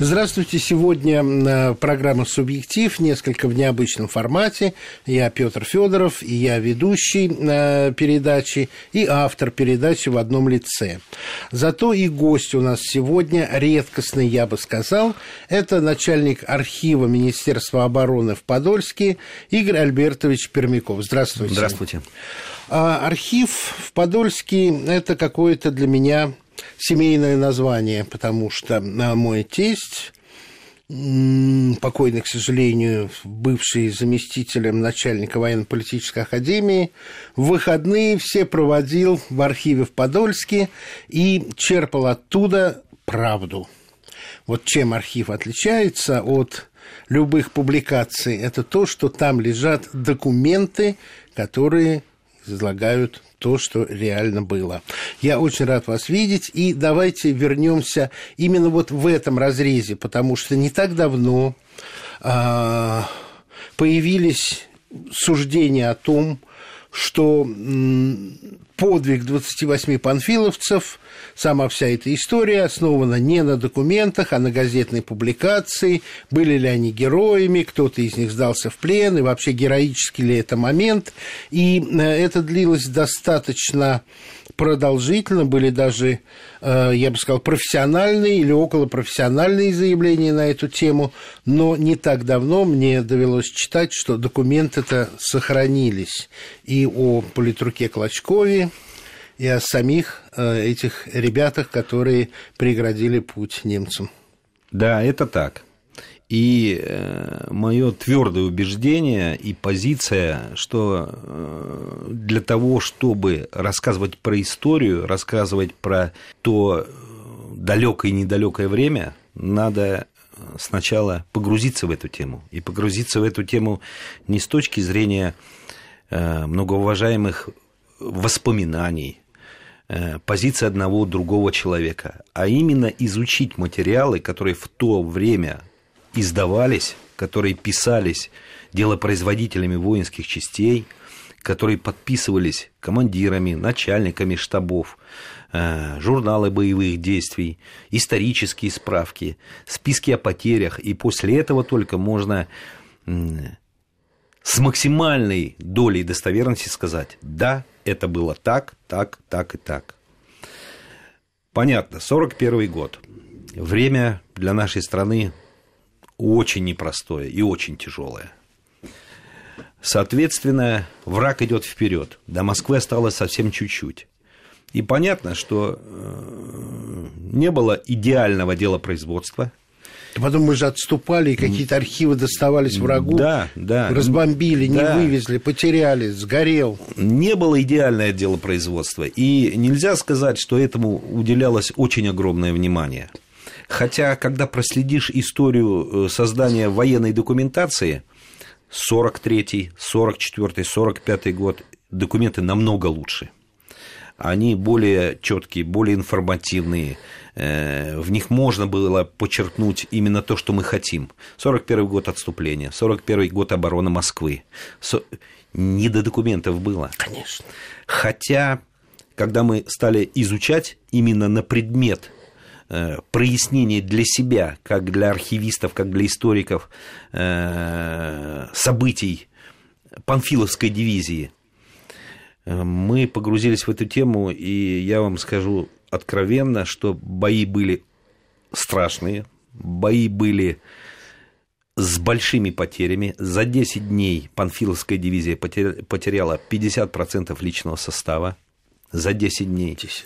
Здравствуйте. Сегодня э, программа «Субъектив», несколько в необычном формате. Я Петр Федоров, и я ведущий э, передачи, и автор передачи в одном лице. Зато и гость у нас сегодня редкостный, я бы сказал. Это начальник архива Министерства обороны в Подольске Игорь Альбертович Пермяков. Здравствуйте. Здравствуйте. А, архив в Подольске – это какое-то для меня семейное название, потому что мой тесть покойный, к сожалению, бывший заместителем начальника военно-политической академии, в выходные все проводил в архиве в Подольске и черпал оттуда правду. Вот чем архив отличается от любых публикаций, это то, что там лежат документы, которые излагают то, что реально было. Я очень рад вас видеть, и давайте вернемся именно вот в этом разрезе, потому что не так давно а, появились суждения о том, что подвиг 28 панфиловцев, сама вся эта история основана не на документах, а на газетной публикации. Были ли они героями, кто-то из них сдался в плен, и вообще героический ли это момент. И э, это длилось достаточно продолжительно, были даже, э, я бы сказал, профессиональные или околопрофессиональные заявления на эту тему, но не так давно мне довелось читать, что документы-то сохранились и о политруке Клочкове, и о самих э, этих ребятах, которые преградили путь немцам. Да, это так. И э, мое твердое убеждение и позиция, что э, для того, чтобы рассказывать про историю, рассказывать про то далекое и недалекое время, надо сначала погрузиться в эту тему. И погрузиться в эту тему не с точки зрения э, многоуважаемых воспоминаний, позиции одного другого человека, а именно изучить материалы, которые в то время издавались, которые писались делопроизводителями воинских частей, которые подписывались командирами, начальниками штабов, э, журналы боевых действий, исторические справки, списки о потерях, и после этого только можно с максимальной долей достоверности сказать, да, это было так, так, так и так. Понятно, 41 год. Время для нашей страны очень непростое и очень тяжелое. Соответственно, враг идет вперед. До Москвы осталось совсем чуть-чуть. И понятно, что э, не было идеального дела производства. Потом мы же отступали, и какие-то архивы доставались врагу. Да, да. Разбомбили, не да. вывезли, потеряли, сгорел. Не было идеальное дело производства. И нельзя сказать, что этому уделялось очень огромное внимание. Хотя, когда проследишь историю э, создания военной документации, 43-й, 44-й, 45-й год, документы намного лучше. Они более четкие, более информативные. Э, в них можно было подчеркнуть именно то, что мы хотим. 41 год отступления, 41 год обороны Москвы. Не до документов было. Конечно. Хотя, когда мы стали изучать именно на предмет прояснение для себя, как для архивистов, как для историков э, событий Панфиловской дивизии. Э, мы погрузились в эту тему, и я вам скажу откровенно, что бои были страшные, бои были с большими потерями. За 10 дней Панфиловская дивизия потеряла 50% личного состава. За 10 дней. 10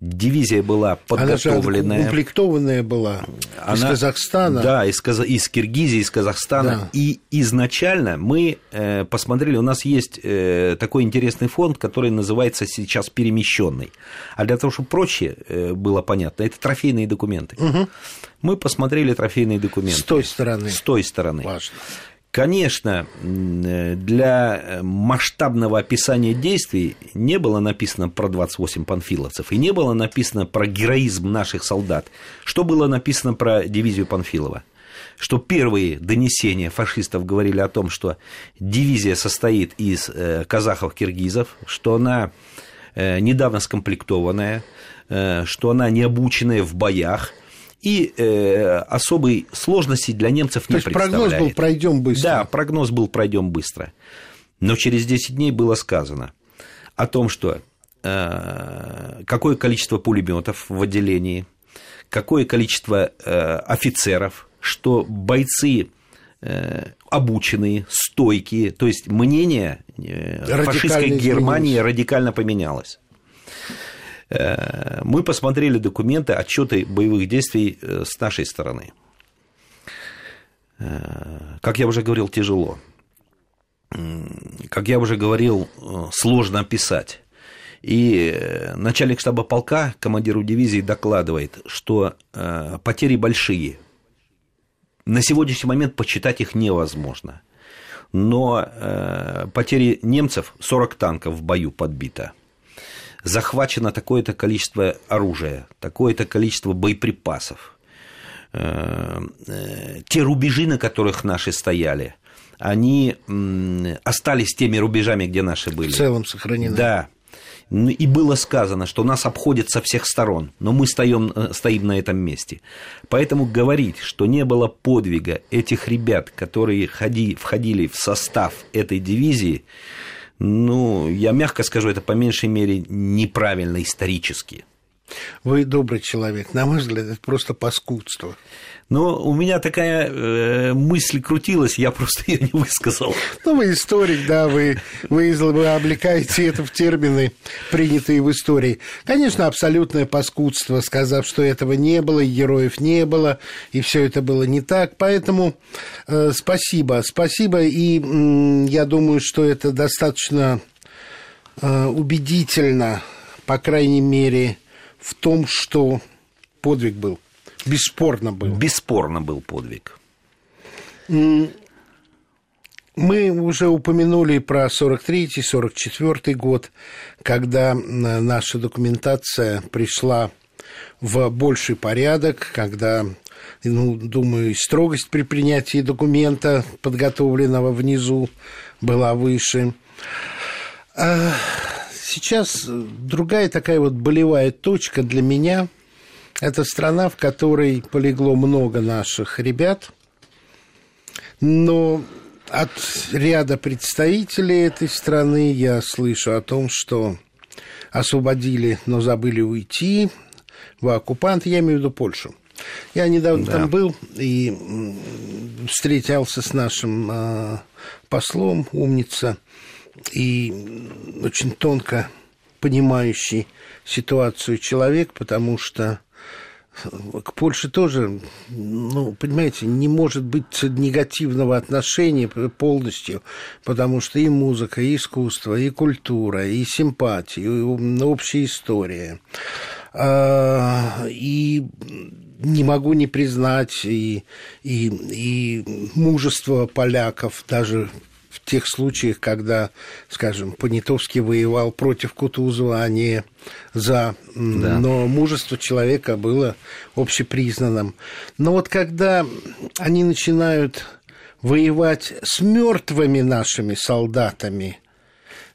дивизия была подготовленная. Она же укомплектованная была Она, из Казахстана. Да, из, Каз... из Киргизии, из Казахстана. Да. И изначально мы э, посмотрели, у нас есть э, такой интересный фонд, который называется сейчас перемещенный. А для того, чтобы проще э, было понятно, это трофейные документы. Угу. Мы посмотрели трофейные документы. С той стороны. С той стороны. Важно. Конечно, для масштабного описания действий не было написано про 28 панфиловцев и не было написано про героизм наших солдат. Что было написано про дивизию Панфилова? Что первые донесения фашистов говорили о том, что дивизия состоит из э, казахов-киргизов, что она э, недавно скомплектованная, э, что она не обученная в боях, и э, особой сложности для немцев То не есть представляет. прогноз был пройдем быстро. Да, прогноз был пройдем быстро. Но через 10 дней было сказано о том, что э, какое количество пулеметов в отделении, какое количество э, офицеров, что бойцы э, обученные, стойкие, то есть мнение э, фашистской Германии изменилось. радикально поменялось. Э, Мы посмотрели документы, отчеты боевых действий э, с нашей стороны. Э, Как я уже говорил, тяжело. Как я уже говорил, сложно описать. И начальник штаба полка, командиру дивизии докладывает, что потери большие. На сегодняшний момент посчитать их невозможно. Но потери немцев 40 танков в бою подбито. Захвачено такое-то количество оружия, такое-то количество боеприпасов. Э, э, Те рубежи, на которых наши стояли, они остались теми рубежами, где наши были. В целом сохранены. Да. Ну, И было сказано, что нас обходят со всех сторон, но мы стоим, э, стоим на этом месте. Поэтому говорить, что не было подвига этих ребят, которые ходи, входили в состав этой дивизии, ну, я мягко скажу, это по меньшей мере неправильно исторически. Вы добрый человек. На мой взгляд, это просто паскудство. Но у меня такая э, мысль крутилась, я просто ее не высказал. Ну, вы историк, да, вы, вы, вы облекаете это в термины, принятые в истории. Конечно, абсолютное паскудство, сказав, что этого не было, героев не было, и все это было не так. Поэтому э, спасибо, спасибо, и м, я думаю, что это достаточно э, убедительно, по крайней мере, в том, что подвиг был, бесспорно был. Бесспорно был подвиг. Мы уже упомянули про 43-й, 44 год, когда наша документация пришла в больший порядок, когда, ну, думаю, строгость при принятии документа, подготовленного внизу, была выше. Сейчас другая такая вот болевая точка для меня – это страна, в которой полегло много наших ребят, но от ряда представителей этой страны я слышу о том, что освободили, но забыли уйти в оккупант, я имею в виду Польшу. Я недавно Да. там был и м, встречался с нашим а, послом, умница, и очень тонко понимающий ситуацию человек, потому что к Польше тоже, ну, понимаете, не может быть негативного отношения полностью, потому что и музыка, и искусство, и культура, и симпатия, и общая история. А, И не могу не признать и, и, и мужество поляков даже в тех случаях, когда, скажем, Понятовский воевал против Кутузова, а не за... Да. Но мужество человека было общепризнанным. Но вот когда они начинают воевать с мертвыми нашими солдатами,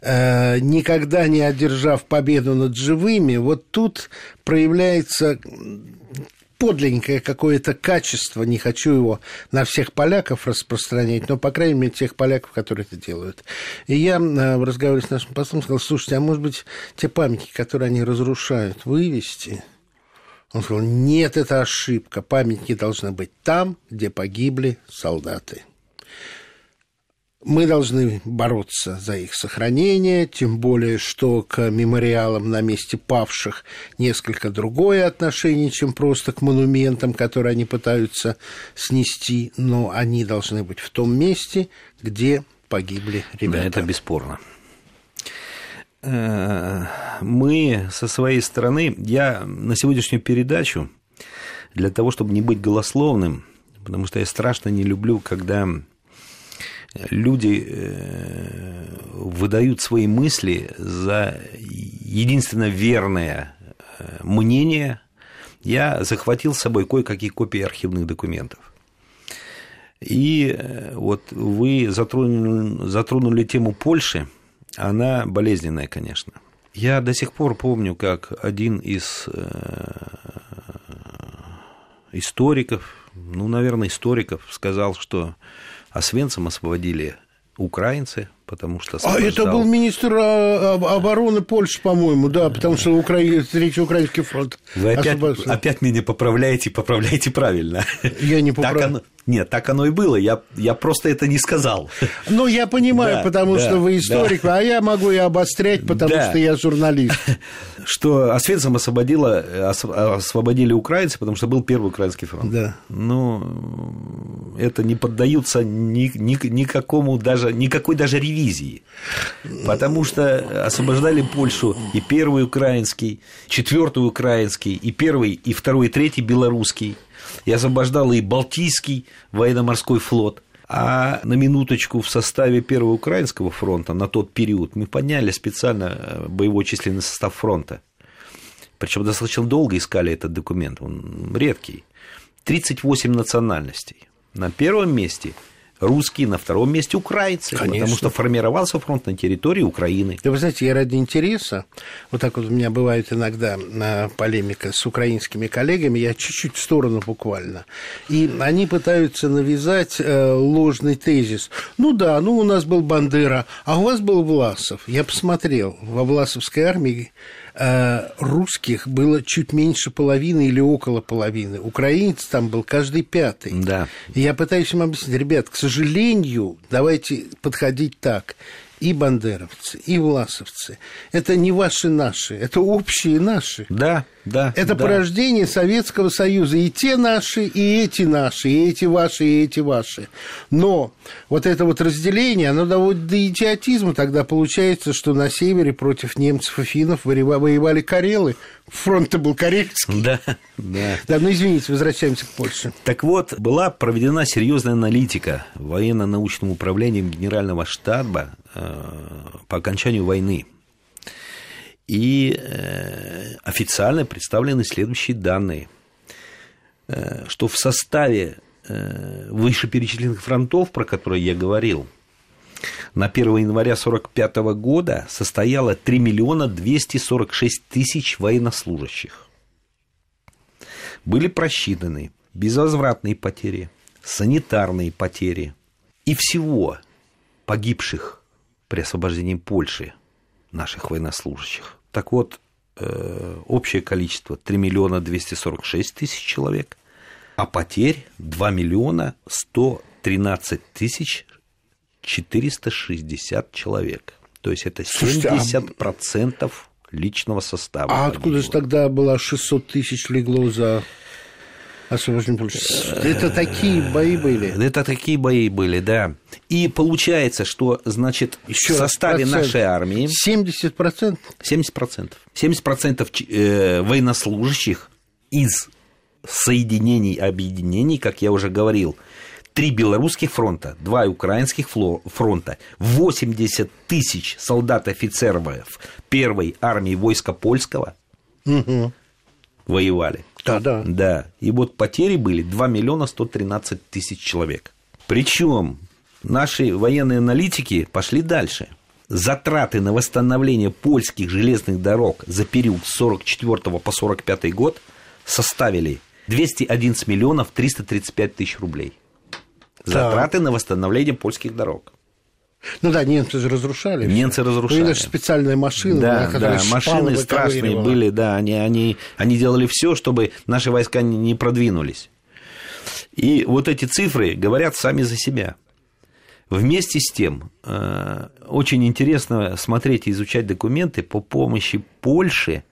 э, никогда не одержав победу над живыми, вот тут проявляется подлиннее какое-то качество, не хочу его на всех поляков распространять, но, по крайней мере, тех поляков, которые это делают. И я э, в разговоре с нашим послом сказал, слушайте, а может быть, те памятники, которые они разрушают, вывести? Он сказал, нет, это ошибка, памятники должны быть там, где погибли солдаты. Мы должны бороться за их сохранение, тем более, что к мемориалам на месте павших несколько другое отношение, чем просто к монументам, которые они пытаются снести, но они должны быть в том месте, где погибли ребята. Да, это бесспорно. Э, Мы со своей стороны, я на сегодняшнюю передачу, для того, чтобы не быть голословным, потому что я страшно не люблю, когда люди э, выдают свои мысли за единственно верное э, мнение, я захватил с собой кое-какие копии архивных документов. И э, вот вы затронули, затронули тему Польши, она болезненная, конечно. Я до сих пор помню, как один из историков, ну, наверное, историков, сказал, что Освенцим освободили украинцы, потому что... А это был министр а, обороны Польши, по-моему, да, потому что Укра... Третий Украинский фронт Вы опять, опять меня поправляете, поправляете правильно. Я не поправляю. Нет, так оно и было. Я, я просто это не сказал. Ну, я понимаю, да, потому да, что вы историк, да. а я могу и обострять, потому да. что я журналист. Что Освенцим освободила, освободили украинцы, потому что был первый украинский фронт. Да. Ну, это не поддаются ни, ни, никакому даже, никакой даже ревизии. Потому что освобождали Польшу и первый украинский, четвертый украинский, и первый, и второй, и третий белорусский и освобождала и Балтийский военно-морской флот. А на минуточку в составе Первого Украинского фронта на тот период мы подняли специально э, боевой численный состав фронта. Причем достаточно долго искали этот документ, он редкий. 38 национальностей. На первом месте русские, на втором месте украинцы, Конечно. потому что формировался фронт на территории Украины. Да вы знаете, я ради интереса, вот так вот у меня бывает иногда полемика с украинскими коллегами, я чуть-чуть в сторону буквально, и они пытаются навязать э, ложный тезис. Ну да, ну у нас был Бандера, а у вас был Власов. Я посмотрел, во Власовской армии русских было чуть меньше половины или около половины. Украинец там был каждый пятый. Да. И я пытаюсь им объяснить, ребят, к сожалению, давайте подходить так и бандеровцы, и власовцы. Это не ваши наши, это общие наши. Да, да. Это да. порождение Советского Союза. И те наши, и эти наши, и эти ваши, и эти ваши. Но вот это вот разделение, оно доводит до идиотизма. Тогда получается, что на севере против немцев и финнов воевали карелы. Фронт-то был карельский. Да, да. Да, ну извините, возвращаемся к Польше. Так вот, была проведена серьезная аналитика военно-научным управлением Генерального штаба по окончанию войны и э, официально представлены следующие данные, э, что в составе э, вышеперечисленных фронтов, про которые я говорил, на 1 января 1945 года состояло 3 миллиона 246 тысяч военнослужащих. Были просчитаны безвозвратные потери, санитарные потери и всего погибших при освобождении Польши – наших военнослужащих. Так вот, э, общее количество 3 миллиона 246 тысяч человек, а потерь 2 миллиона 113 тысяч 460 человек. То есть это 70% а личного состава. А откуда же тогда было 600 тысяч легло за Польши. Это такие бои были. Это такие бои были, да. И получается, что, значит, Еще в составе процент. нашей армии... 70%? 70%. 70% э, военнослужащих из соединений, объединений, как я уже говорил, три белорусских фронта, два украинских фронта, 80 тысяч солдат-офицеров первой армии войска польского угу. воевали. Да, да. Да. И вот потери были 2 миллиона 113 тысяч человек. Причем наши военные аналитики пошли дальше. Затраты на восстановление польских железных дорог за период с 44 по 45 год составили 211 миллионов 335 тысяч рублей. Затраты да. на восстановление польских дорог. Ну да, немцы же разрушали. Немцы все. разрушали. У них специальные машины, да, да, машины страшные были, да, они, они, они делали все, чтобы наши войска не продвинулись. И вот эти цифры говорят сами за себя. Вместе с тем, э, очень интересно смотреть и изучать документы по помощи Польши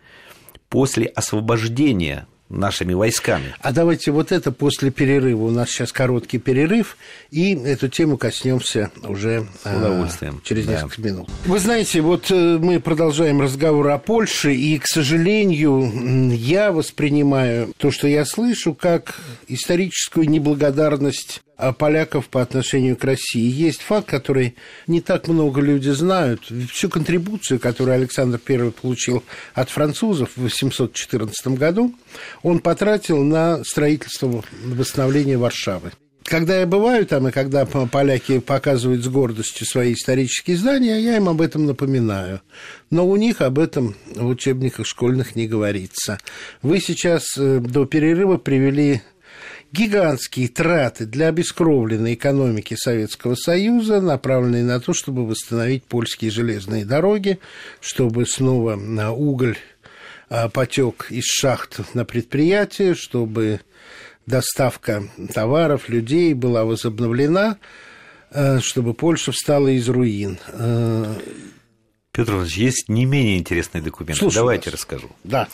после освобождения нашими войсками. А давайте вот это после перерыва. У нас сейчас короткий перерыв, и эту тему коснемся уже С удовольствием. А, через да. несколько минут. Вы знаете, вот э, мы продолжаем разговор о Польше, и, к сожалению, я воспринимаю то, что я слышу, как историческую неблагодарность поляков по отношению к России. Есть факт, который не так много люди знают. Всю контрибуцию, которую Александр I получил от французов в 814 году, он потратил на строительство восстановления Варшавы. Когда я бываю там, и когда поляки показывают с гордостью свои исторические здания, я им об этом напоминаю. Но у них об этом в учебниках школьных не говорится. Вы сейчас э, до перерыва привели гигантские траты для обескровленной экономики Советского Союза, направленные на то, чтобы восстановить польские железные дороги, чтобы снова на уголь а, потек из шахт на предприятие, чтобы доставка товаров, людей была возобновлена, а, чтобы Польша встала из руин. А, Петр Иванович, есть не менее интересный документ. Слушаю Давайте вас. расскажу. Да.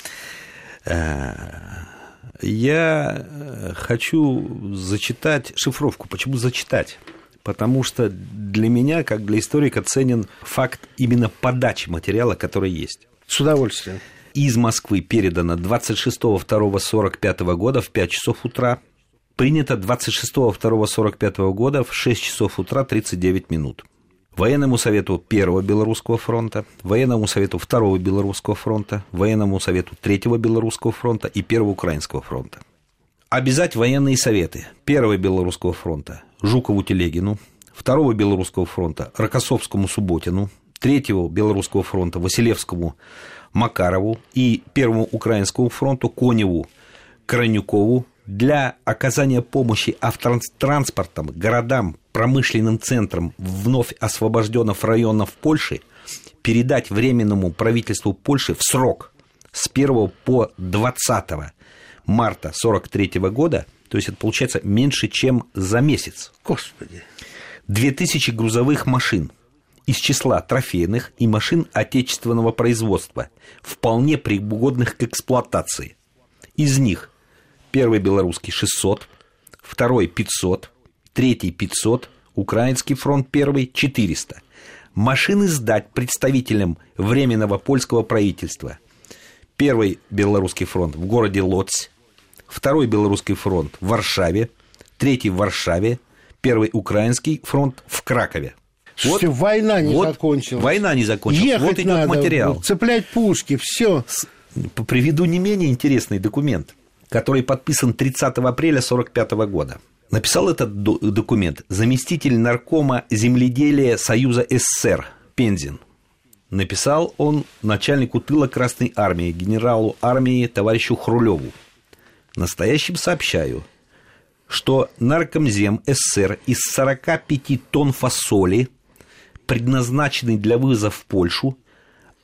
Я э, хочу зачитать шифровку. Почему зачитать? Потому что для меня, как для историка, ценен факт именно подачи материала, который есть. С удовольствием. Из Москвы передано 26.02.45 года в 5 часов утра. Принято 26.02.45 года в 6 часов утра 39 минут. Военному совету Первого Белорусского фронта, Военному совету Второго Белорусского фронта, Военному совету Третьего Белорусского фронта и Первого Украинского фронта. Обязать военные советы Первого Белорусского фронта Жукову Телегину, Второго Белорусского фронта Рокоссовскому Субботину, Третьего Белорусского фронта Василевскому Макарову и Первому Украинскому фронту Коневу Кранюкову для оказания помощи автотранспортам, городам, промышленным центрам вновь освобожденных районов Польши передать Временному правительству Польши в срок с 1 по 20 марта 1943 года, то есть это получается меньше, чем за месяц. Господи. 2000 грузовых машин из числа трофейных и машин отечественного производства, вполне пригодных к эксплуатации. Из них Первый белорусский 600, второй 500, третий 500, Украинский фронт первый 400. Машины сдать представителям Временного польского правительства. Первый белорусский фронт в городе Лоць, второй белорусский фронт в Варшаве, третий в Варшаве, первый украинский фронт в Кракове. Слушайте, вот, война не вот, закончилась. Война не закончилась. Ехать вот идет надо, материал. Цеплять пушки, все. Приведу не менее интересный документ который подписан 30 апреля 1945 года. Написал этот документ заместитель наркома земледелия Союза СССР Пензин. Написал он начальнику тыла Красной Армии, генералу армии товарищу Хрулеву. Настоящим сообщаю, что наркомзем СССР из 45 тонн фасоли, предназначенный для вывоза в Польшу,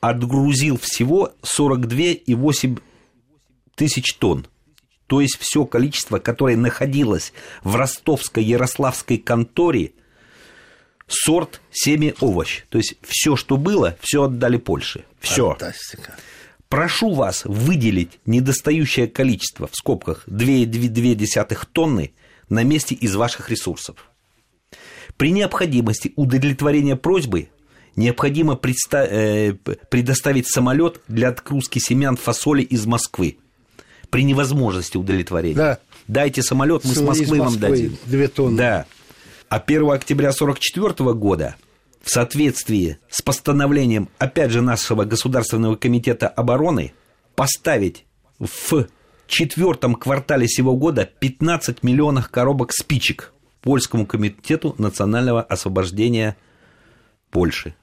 отгрузил всего 42,8 тысяч тонн то есть все количество, которое находилось в ростовской ярославской конторе, сорт семя овощ. То есть все, что было, все отдали Польше. Все. Фантастика. Прошу вас выделить недостающее количество, в скобках 2,2 тонны, на месте из ваших ресурсов. При необходимости удовлетворения просьбы необходимо э, предоставить самолет для отгрузки семян фасоли из Москвы при невозможности удовлетворения. Да. Дайте самолет, мы с Москвы, Москвы вам дадим. Две тонны. Да. А 1 октября 1944 года в соответствии с постановлением, опять же, нашего Государственного комитета обороны, поставить в четвертом квартале сего года 15 миллионов коробок спичек Польскому комитету национального освобождения Польши.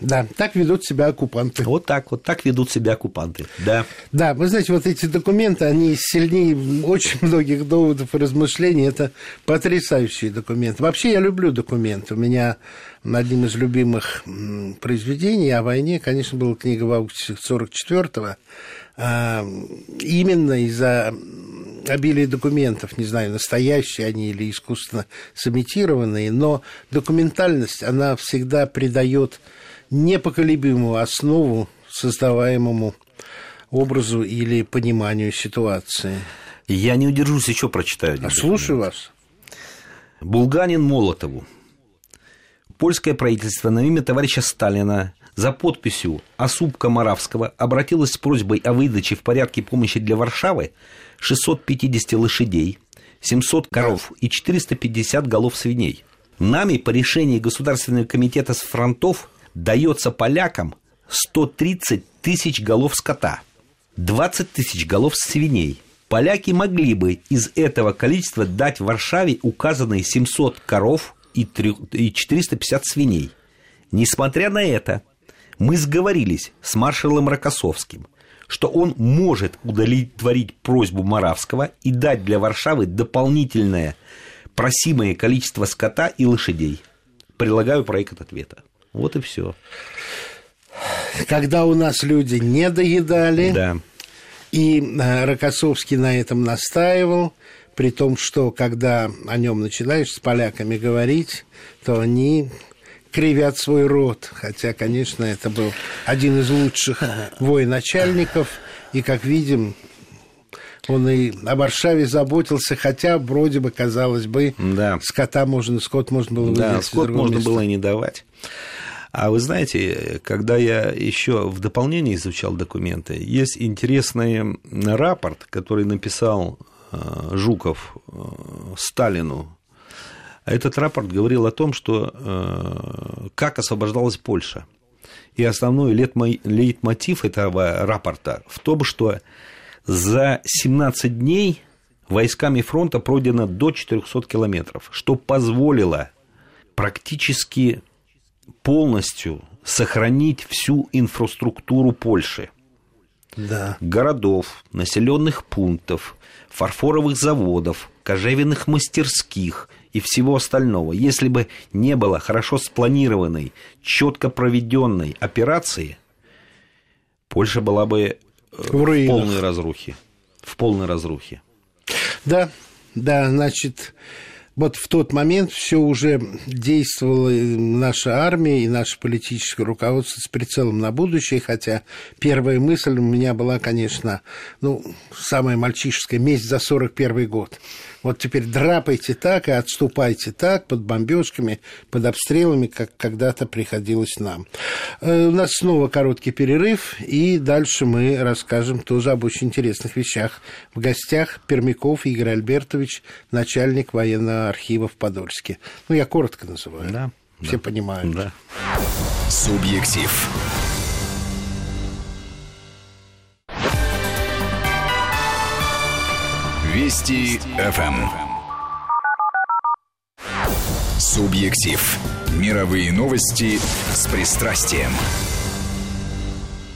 Да, так ведут себя оккупанты. Вот так вот, так ведут себя оккупанты, да. Да, вы знаете, вот эти документы, они сильнее очень многих доводов и размышлений. Это потрясающие документы. Вообще я люблю документы. У меня одним из любимых произведений о войне, конечно, была книга в августе 44-го. А, именно из-за обилия документов, не знаю, настоящие они или искусственно сымитированные, но документальность, она всегда придает непоколебимую основу создаваемому образу или пониманию ситуации. Я не удержусь, еще прочитаю. А слушаю вас. Булганин Молотову. Польское правительство на имя товарища Сталина за подписью Осупка Моравского обратилось с просьбой о выдаче в порядке помощи для Варшавы 650 лошадей, 700 коров и 450 голов свиней. Нами по решению Государственного комитета с фронтов дается полякам 130 тысяч голов скота, 20 тысяч голов свиней. Поляки могли бы из этого количества дать Варшаве указанные 700 коров и 450 свиней. Несмотря на это, мы сговорились с маршалом Рокоссовским, что он может удовлетворить просьбу Моравского и дать для Варшавы дополнительное просимое количество скота и лошадей. Прилагаю проект ответа. Вот и все. Когда у нас люди не доедали, да. и э, Рокоссовский на этом настаивал, при том, что когда о нем начинаешь с поляками говорить, то они кривят свой рот. Хотя, конечно, это был один из лучших военачальников. И, как видим, он и о Варшаве заботился, хотя вроде бы, казалось бы, да. скота можно, скот можно было Да, скот можно места. было и не давать. А вы знаете, когда я еще в дополнение изучал документы, есть интересный рапорт, который написал э, Жуков э, Сталину этот рапорт говорил о том, что э, как освобождалась Польша. И основной лейтмотив этого рапорта в том, что за 17 дней войсками фронта пройдено до 400 километров, что позволило практически полностью сохранить всю инфраструктуру Польши. Да. Городов, населенных пунктов, фарфоровых заводов, кожевенных мастерских и всего остального. Если бы не было хорошо спланированной, четко проведенной операции, Польша была бы в, в полной разрухе. В полной разрухе. Да, да, значит, вот в тот момент все уже действовала наша армия и наше политическое руководство с прицелом на будущее, хотя первая мысль у меня была, конечно, ну, самая мальчишеская, месть за 41 год. Вот теперь драпайте так и отступайте так под бомбежками, под обстрелами, как когда-то приходилось нам. Э, у нас снова короткий перерыв, и дальше мы расскажем тоже об очень интересных вещах. В гостях Пермяков Игорь Альбертович, начальник военного архива в Подольске. Ну, я коротко называю. Да. Все да. понимают. Да. Субъектив. Вести ФМ. Субъектив. Мировые новости с пристрастием.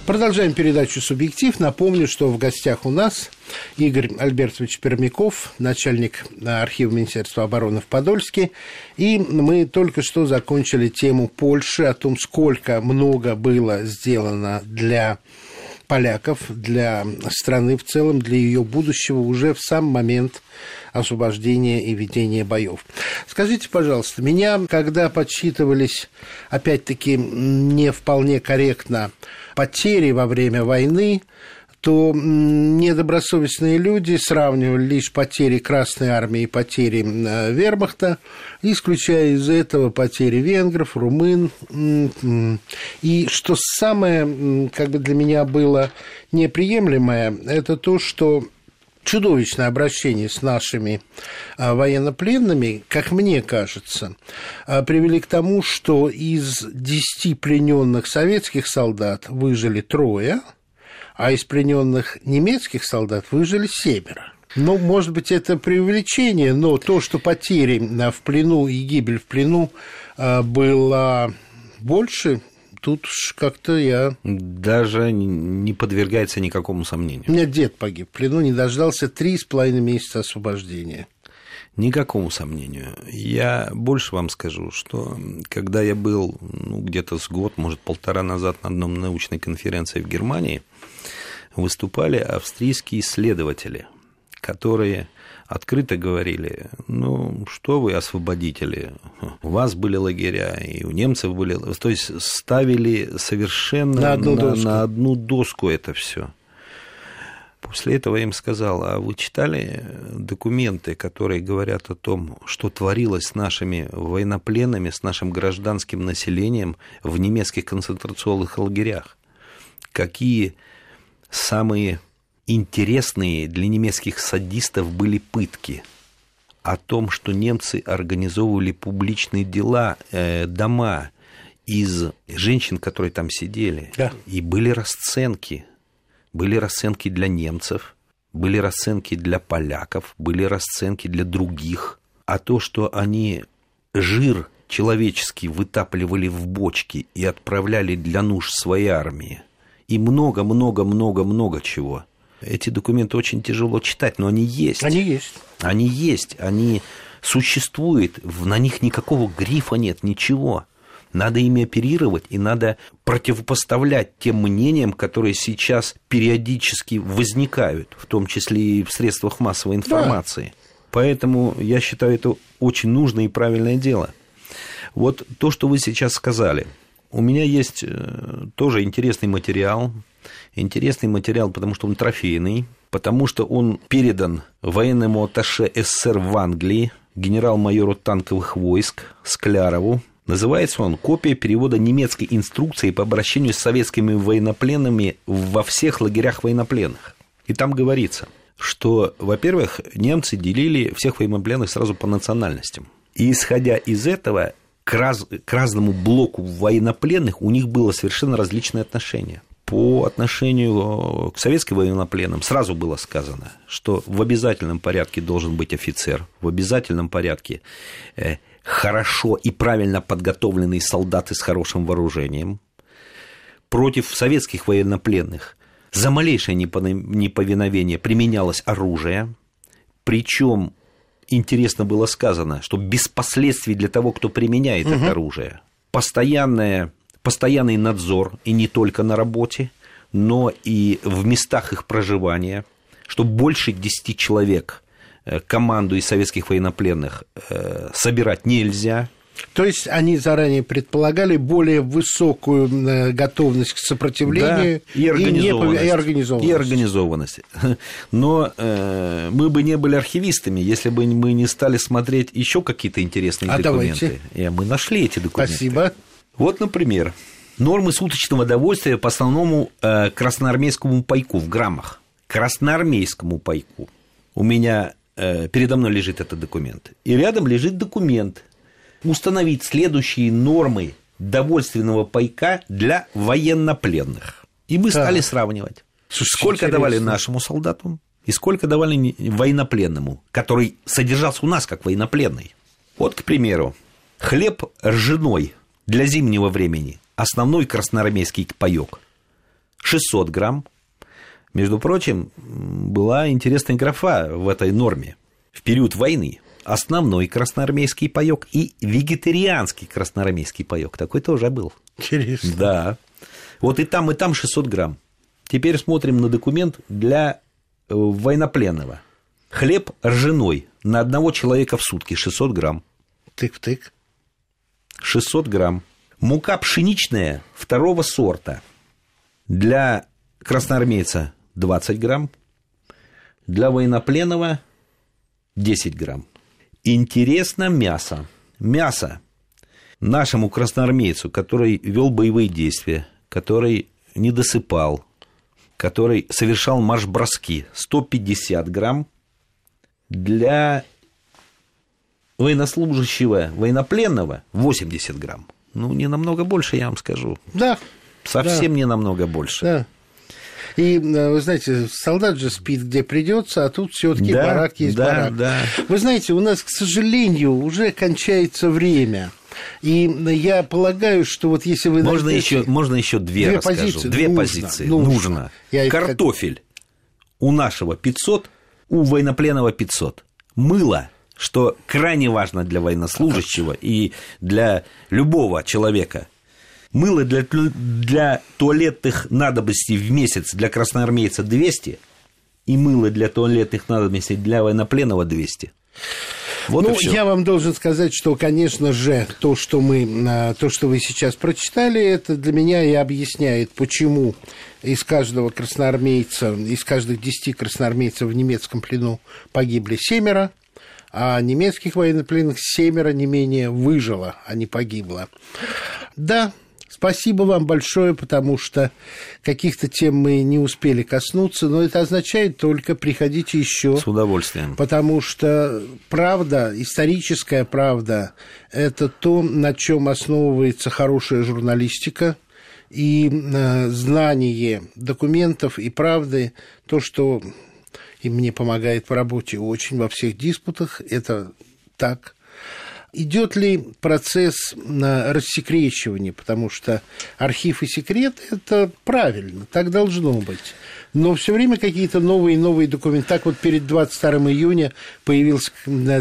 Продолжаем передачу «Субъектив». Напомню, что в гостях у нас Игорь Альбертович Пермяков, начальник архива Министерства обороны в Подольске. И мы только что закончили тему Польши, о том, сколько много было сделано для поляков, для страны в целом, для ее будущего уже в сам момент освобождения и ведения боев. Скажите, пожалуйста, меня, когда подсчитывались, опять-таки, не вполне корректно потери во время войны, то недобросовестные люди сравнивали лишь потери Красной Армии и потери Вермахта, исключая из этого потери венгров, румын. И что самое как бы для меня было неприемлемое, это то, что чудовищное обращение с нашими а, военнопленными, как мне кажется, а, привели к тому, что из 10 плененных советских солдат выжили трое – а из плененных немецких солдат выжили семеро. Ну, может быть, это преувеличение, но то, что потери в плену и гибель в плену а, было больше, тут как-то я... Даже не подвергается никакому сомнению. У меня дед погиб в плену, не дождался три с половиной месяца освобождения. Никакому сомнению. Я больше вам скажу, что когда я был ну, где-то с год, может, полтора назад на одном научной конференции в Германии, выступали австрийские исследователи, которые открыто говорили, ну, что вы освободители, у вас были лагеря, и у немцев были, то есть ставили совершенно на одну, на, доску. На одну доску это все. После этого я им сказал, а вы читали документы, которые говорят о том, что творилось с нашими военнопленными, с нашим гражданским населением в немецких концентрационных лагерях? Какие самые интересные для немецких садистов были пытки о том, что немцы организовывали публичные дела, э, дома из женщин, которые там сидели. Да. И были расценки. Были расценки для немцев, были расценки для поляков, были расценки для других. А то, что они жир человеческий вытапливали в бочки и отправляли для нужд своей армии – и много-много-много-много чего. Эти документы очень тяжело читать, но они есть. Они есть. Они есть, они существуют, на них никакого грифа нет, ничего. Надо ими оперировать, и надо противопоставлять тем мнениям, которые сейчас периодически возникают, в том числе и в средствах массовой информации. Да. Поэтому я считаю это очень нужное и правильное дело. Вот то, что вы сейчас сказали. У меня есть э, тоже интересный материал. Интересный материал, потому что он трофейный, потому что он передан военному атташе СССР в Англии, генерал-майору танковых войск Склярову, Называется он «Копия перевода немецкой инструкции по обращению с советскими военнопленными во всех лагерях военнопленных». И там говорится, что, во-первых, немцы делили всех военнопленных сразу по национальностям. И исходя из этого, к, раз, к разному блоку военнопленных у них было совершенно различное отношение. По отношению к советским военнопленным сразу было сказано, что в обязательном порядке должен быть офицер, в обязательном порядке э, хорошо и правильно подготовленные солдаты с хорошим вооружением против советских военнопленных за малейшее неповиновение применялось оружие, причем интересно было сказано, что без последствий для того, кто применяет угу. это оружие, постоянное, постоянный надзор, и не только на работе, но и в местах их проживания, что больше 10 человек Э, команду из советских военнопленных э, собирать нельзя. То есть они заранее предполагали более высокую э, готовность к сопротивлению да, и, организованность, и, не, и организованность. И организованность. Но э, мы бы не были архивистами, если бы мы не стали смотреть еще какие-то интересные а документы. Давайте. И мы нашли эти документы. Спасибо. Вот, например, нормы суточного довольствия по основному э, красноармейскому пайку в граммах. Красноармейскому пайку. У меня Э, передо мной лежит этот документ. И рядом лежит документ. Установить следующие нормы довольственного пайка для военнопленных. И мы стали так. сравнивать. Слушайте, сколько интересно. давали нашему солдату и сколько давали военнопленному, который содержался у нас как военнопленный. Вот, к примеру, хлеб ржаной для зимнего времени, основной красноармейский паек 600 грамм, между прочим, была интересная графа в этой норме. В период войны основной красноармейский паек и вегетарианский красноармейский паек. Такой тоже был. Интересно. Да. Вот и там, и там 600 грамм. Теперь смотрим на документ для э, военнопленного. Хлеб ржаной на одного человека в сутки 600 грамм. Тык-тык. 600 грамм. Мука пшеничная второго сорта для красноармейца 20 грамм, для военнопленного 10 грамм. Интересно мясо. Мясо нашему красноармейцу, который вел боевые действия, который не досыпал, который совершал марш-броски, 150 грамм для военнослужащего, военнопленного 80 грамм. Ну, не намного больше, я вам скажу. Да. Совсем да. не намного больше. Да. И, э, вы знаете, солдат же спит где придется, а тут все-таки да, барак есть да, барак. Да. Вы знаете, у нас, к сожалению, уже кончается время. И я полагаю, что вот если вы... Можно, найдете... еще, можно еще две, две расскажу. Позиции? Две нужно, позиции. Нужно. нужно. Я Картофель у нашего 500, у военнопленного 500. Мыло что крайне важно для военнослужащего и для любого человека мыло для, для туалетных надобностей в месяц для красноармейца 200 и мыло для туалетных надобностей для военнопленного 200. Вот ну, я вам должен сказать, что, конечно же, то, что мы, а, то, что вы сейчас прочитали, это для меня и объясняет, почему из каждого красноармейца, из каждых десяти красноармейцев в немецком плену погибли семеро, а немецких военнопленных семеро не менее выжило, а не погибло. Да, Спасибо вам большое, потому что каких-то тем мы не успели коснуться, но это означает только приходите еще. С удовольствием. Потому что правда, историческая правда, это то, на чем основывается хорошая журналистика и э, знание документов и правды, то, что и мне помогает в работе очень во всех диспутах, это так. Идет ли процесс рассекречивания, потому что архив и секрет – это правильно, так должно быть. Но все время какие-то новые и новые документы. Так вот перед 22 июня появилась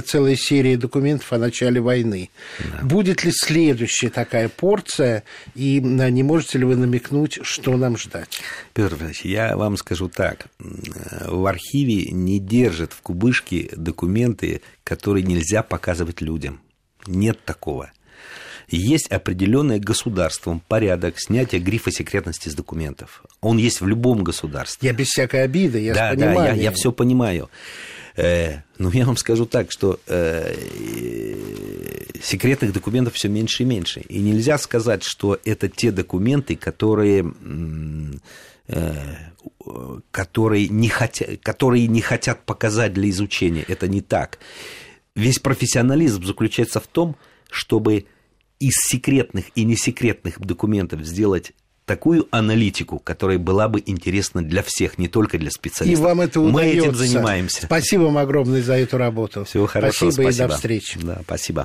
целая серия документов о начале войны. Да. Будет ли следующая такая порция, и не можете ли вы намекнуть, что нам ждать? Петр Иванович, я вам скажу так. В архиве не держат в кубышке документы, которые нельзя показывать людям. Нет такого. Есть определенный государством порядок снятия грифа секретности с документов. Он есть в любом государстве. Я без всякой обиды, я да, понимаю. Да, я, я все понимаю. Э, но я вам скажу так, что э, секретных документов все меньше и меньше. И нельзя сказать, что это те документы, которые э, которые не, хотят, которые не хотят показать для изучения. Это не так. Весь профессионализм заключается в том, чтобы из секретных и несекретных документов сделать такую аналитику, которая была бы интересна для всех, не только для специалистов. И вам это удается. Мы этим занимаемся. Спасибо вам огромное за эту работу. Всего хорошего. Спасибо, спасибо. и до встречи. Да, спасибо.